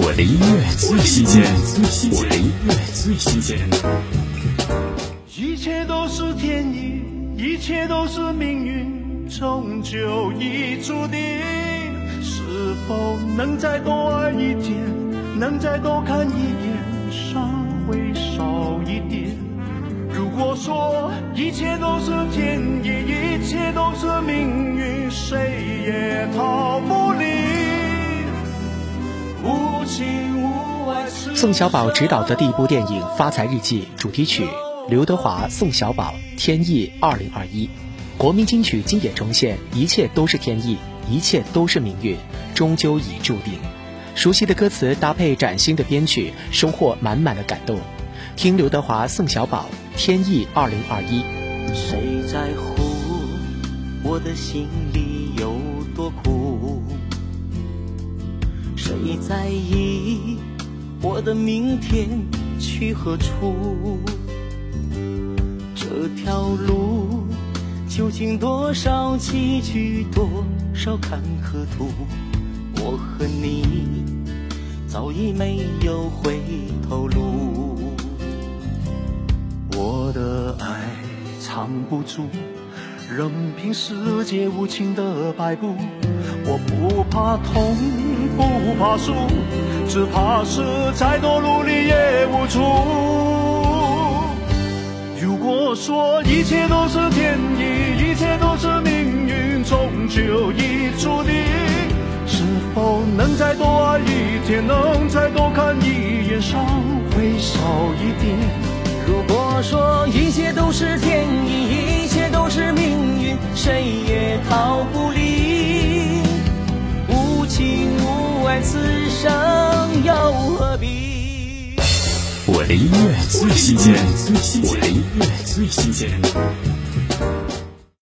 我的音乐最新鲜，我的音乐最新鲜。一切都是天意，一切都是命运，终究已注定。是否能再多爱一点，能再多看一眼，伤会少一点。如果说一切宋小宝执导的第一部电影《发财日记》主题曲，刘德华、宋小宝《天意二零二一》，国民金曲经典重现，一切都是天意，一切都是命运，终究已注定。熟悉的歌词搭配崭新的编曲，收获满满的感动。听刘德华、宋小宝《天意二零二一》。谁在乎我的心里有多苦？谁在意我的明天去何处？这条路究竟多少崎岖，多少坎坷途？我和你早已没有回头路。我的爱藏不住，任凭世界无情的摆布。我不怕痛，不怕输，只怕是再多努力也无助。如果说一切都是天意，一切都是命运，终究已注定。是否能再多爱一天，能再多看一眼，伤会少一点？如果说一切都是天意，一切都是命运，谁也逃不离。无情无爱，此生又何必？我的音乐最新鲜，我的音乐最新鲜。